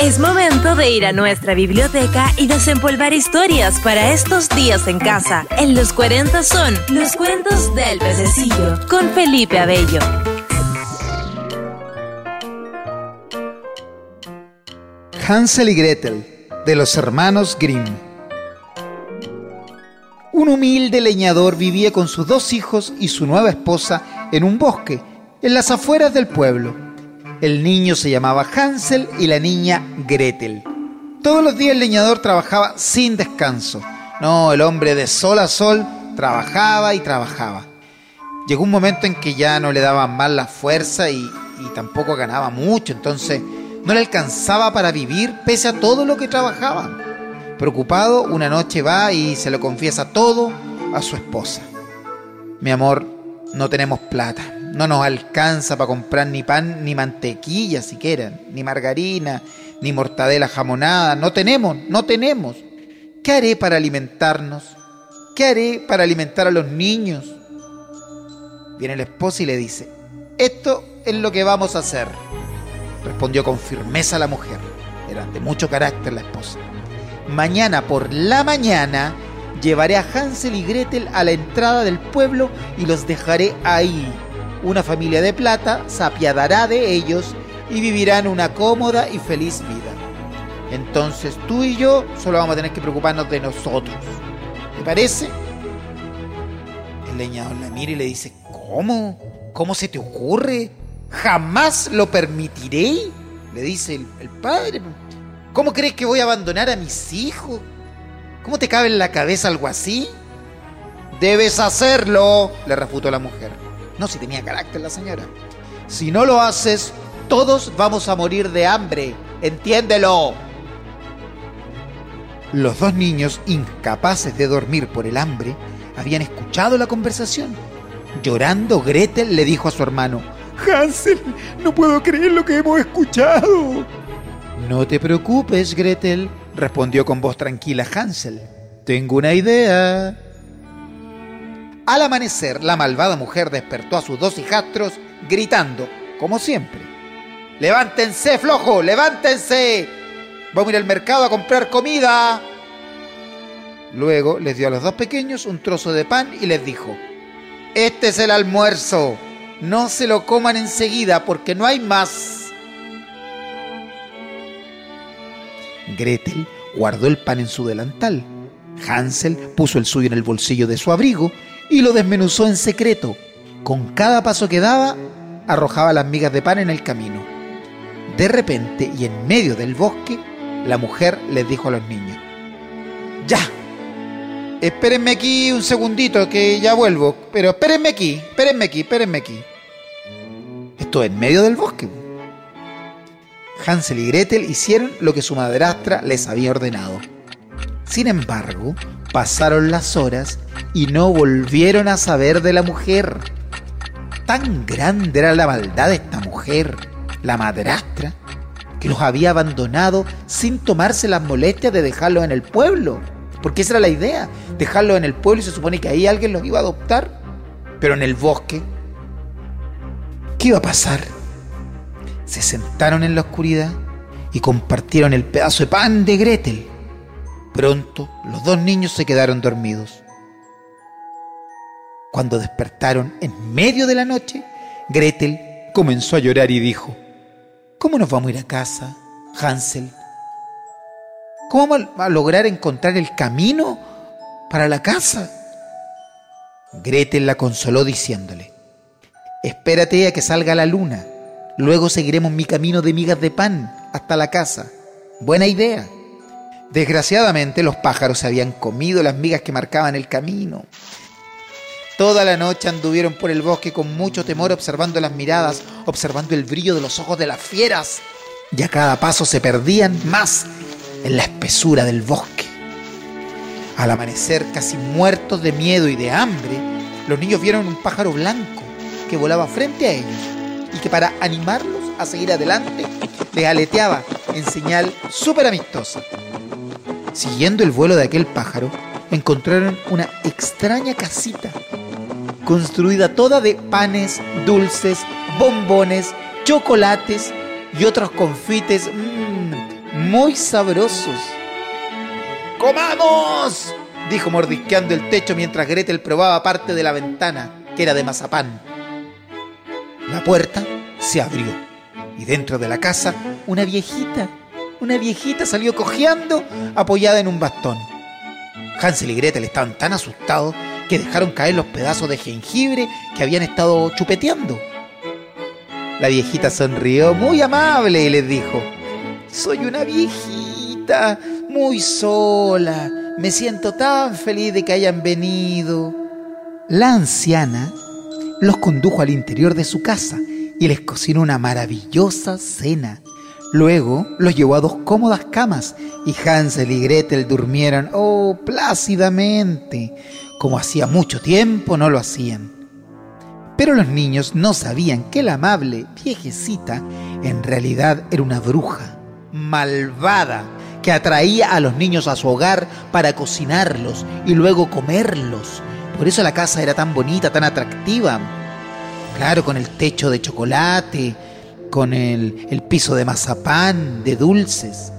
Es momento de ir a nuestra biblioteca y desempolvar historias para estos días en casa. En los 40 son los cuentos del pececillo con Felipe Abello. Hansel y Gretel, de los hermanos Grimm. Un humilde leñador vivía con sus dos hijos y su nueva esposa en un bosque, en las afueras del pueblo. El niño se llamaba Hansel y la niña Gretel. Todos los días el leñador trabajaba sin descanso. No, el hombre de sol a sol trabajaba y trabajaba. Llegó un momento en que ya no le daban más la fuerza y, y tampoco ganaba mucho, entonces no le alcanzaba para vivir pese a todo lo que trabajaba. Preocupado, una noche va y se lo confiesa todo a su esposa. Mi amor, no tenemos plata. No nos alcanza para comprar ni pan ni mantequilla siquiera, ni margarina, ni mortadela jamonada. No tenemos, no tenemos. ¿Qué haré para alimentarnos? ¿Qué haré para alimentar a los niños? Viene la esposa y le dice, esto es lo que vamos a hacer respondió con firmeza la mujer. Era de mucho carácter la esposa. Mañana por la mañana llevaré a Hansel y Gretel a la entrada del pueblo y los dejaré ahí. Una familia de plata se apiadará de ellos y vivirán una cómoda y feliz vida. Entonces tú y yo solo vamos a tener que preocuparnos de nosotros. ¿Te parece? El leñador la mira y le dice, ¿cómo? ¿Cómo se te ocurre? Jamás lo permitiré, le dice el, el, padre. ¿Cómo crees que voy a abandonar a mis hijos? ¿Cómo te cabe en la cabeza algo así? Debes hacerlo, le refutó la mujer. No, si tenía carácter la señora. Si no lo haces, todos vamos a morir de hambre. Entiéndelo. Los dos niños, incapaces de dormir por el hambre, habían escuchado la conversación. Llorando, Gretel le dijo a su hermano, Hansel, no puedo creer lo que hemos escuchado. No te preocupes, Gretel, respondió con voz tranquila Hansel. Tengo una idea. Al amanecer, la malvada mujer despertó a sus dos hijastros gritando, como siempre. ¡Levántense, flojo! ¡Levántense! Vamos a ir al mercado a comprar comida. Luego les dio a los dos pequeños un trozo de pan y les dijo, Este es el almuerzo no se lo coman enseguida porque no hay más. Gretel guardó el pan en su delantal. Hansel puso el suyo en el bolsillo de su abrigo y lo desmenuzó en secreto. Con cada paso que daba, arrojaba las migas de pan en el camino. De repente, y en medio del bosque, la mujer les dijo a los niños, Ya, espérenme aquí un segundito que ya vuelvo, pero espérenme aquí, espérenme aquí, espérenme aquí. Esto en medio del bosque. Hansel y Gretel hicieron lo que su madrastra les había ordenado. Sin embargo, pasaron las horas y no volvieron a saber de la mujer. Tan grande era la maldad de esta mujer, la madrastra, que los había abandonado sin tomarse las molestias de dejarlos en el pueblo. Porque esa era la idea, dejarlos en el pueblo y se supone que ahí alguien los iba a adoptar. Pero en el bosque, ¿qué iba a pasar? Se sentaron en la oscuridad y compartieron el pedazo de pan de Gretel. Pronto los dos niños se quedaron dormidos. Cuando despertaron en medio de la noche, Gretel comenzó a llorar y dijo, ¿Cómo nos vamos a ir a casa, Hansel? ¿Cómo vamos a lograr encontrar el camino para la casa? Gretel la consoló diciéndole, Espérate a que salga la luna, luego seguiremos mi camino de migas de pan hasta la casa. Buena idea. Desgraciadamente los pájaros habían comido las migas que marcaban el camino. Toda la noche anduvieron por el bosque con mucho temor observando las miradas, observando el brillo de los ojos de las fieras. Y a cada paso se perdían más en la espesura del bosque. Al amanecer, casi muertos de miedo y de hambre, los niños vieron un pájaro blanco que volaba frente a ellos y que para animarlos a seguir adelante les aleteaba en señal súper amistosa. Siguiendo el vuelo de aquel pájaro, encontraron una extraña casita, construida toda de panes, dulces, bombones, chocolates y otros confites mmm, muy sabrosos. ¡Comamos! dijo mordisqueando el techo mientras Gretel probaba parte de la ventana, que era de mazapán. La puerta se abrió y dentro de la casa una viejita, una viejita salió cojeando apoyada en un bastón. Hansel y Gretel estaban tan asustados que dejaron caer los pedazos de jengibre que habían estado chupeteando. La viejita sonrió muy amable y les dijo, soy una viejita muy sola, me siento tan feliz de que hayan venido. La anciana los condujo al interior de su casa y les cocinó una maravillosa cena. Luego los llevó a dos cómodas camas y Hansel y Gretel durmieron, oh, plácidamente, como hacía mucho tiempo no lo hacían. Pero los niños no sabían que la amable viejecita en realidad era una bruja malvada que atraía a los niños a su hogar para cocinarlos y luego comerlos. Por eso la casa era tan bonita, tan atractiva. Claro, con el techo de chocolate, con el, el piso de mazapán, de dulces.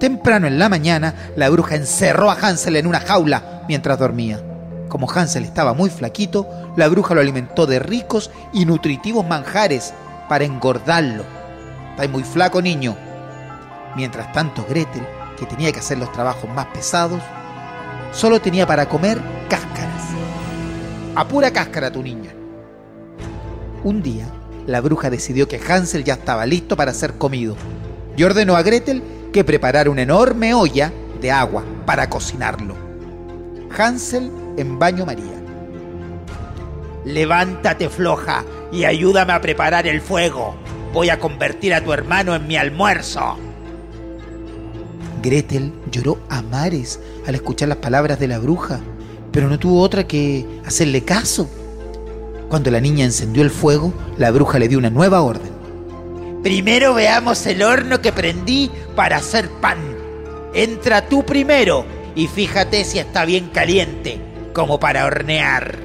Temprano en la mañana, la bruja encerró a Hansel en una jaula mientras dormía. Como Hansel estaba muy flaquito, la bruja lo alimentó de ricos y nutritivos manjares para engordarlo. Está muy flaco, niño. Mientras tanto, Gretel, que tenía que hacer los trabajos más pesados, solo tenía para comer cáscaras. A pura cáscara, tu niña. Un día, la bruja decidió que Hansel ya estaba listo para ser comido y ordenó a Gretel que preparara una enorme olla de agua para cocinarlo. Hansel en baño María. Levántate floja y ayúdame a preparar el fuego. Voy a convertir a tu hermano en mi almuerzo. Gretel lloró a mares al escuchar las palabras de la bruja, pero no tuvo otra que hacerle caso. Cuando la niña encendió el fuego, la bruja le dio una nueva orden. Primero veamos el horno que prendí para hacer pan. Entra tú primero y fíjate si está bien caliente, como para hornear.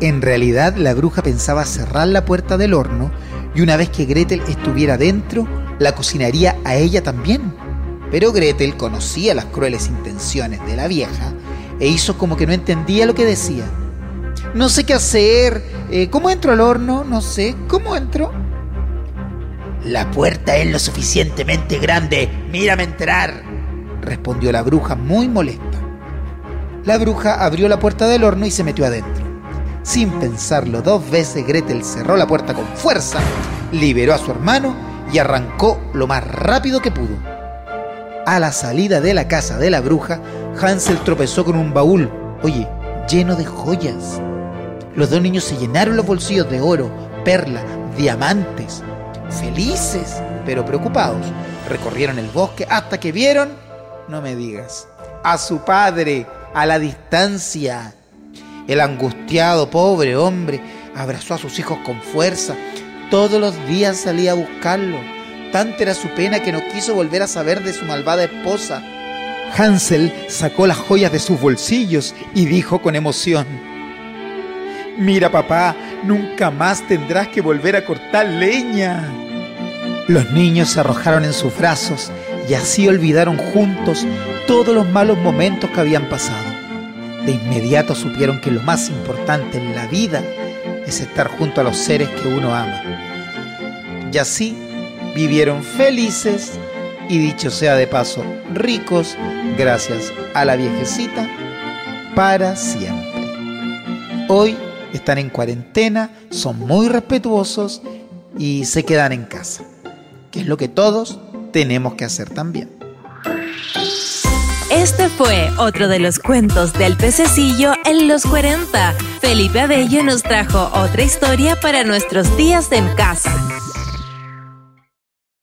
En realidad la bruja pensaba cerrar la puerta del horno y una vez que Gretel estuviera dentro, la cocinaría a ella también. Pero Gretel conocía las crueles intenciones de la vieja e hizo como que no entendía lo que decía. No sé qué hacer. Eh, ¿Cómo entro al horno? No sé. ¿Cómo entro? La puerta es lo suficientemente grande. Mírame entrar, respondió la bruja muy molesta. La bruja abrió la puerta del horno y se metió adentro. Sin pensarlo dos veces, Gretel cerró la puerta con fuerza, liberó a su hermano y arrancó lo más rápido que pudo. A la salida de la casa de la bruja, Hansel tropezó con un baúl, oye, lleno de joyas. Los dos niños se llenaron los bolsillos de oro, perla, diamantes. Felices, pero preocupados, recorrieron el bosque hasta que vieron, no me digas, a su padre a la distancia. El angustiado, pobre hombre, abrazó a sus hijos con fuerza. Todos los días salía a buscarlo. Tanta era su pena que no quiso volver a saber de su malvada esposa. Hansel sacó las joyas de sus bolsillos y dijo con emoción, Mira papá, nunca más tendrás que volver a cortar leña. Los niños se arrojaron en sus brazos y así olvidaron juntos todos los malos momentos que habían pasado. De inmediato supieron que lo más importante en la vida es estar junto a los seres que uno ama. Y así vivieron felices y dicho sea de paso, ricos gracias a la viejecita para siempre. Hoy están en cuarentena, son muy respetuosos y se quedan en casa, que es lo que todos tenemos que hacer también. Este fue otro de los cuentos del pececillo en los 40. Felipe Abello nos trajo otra historia para nuestros días en casa.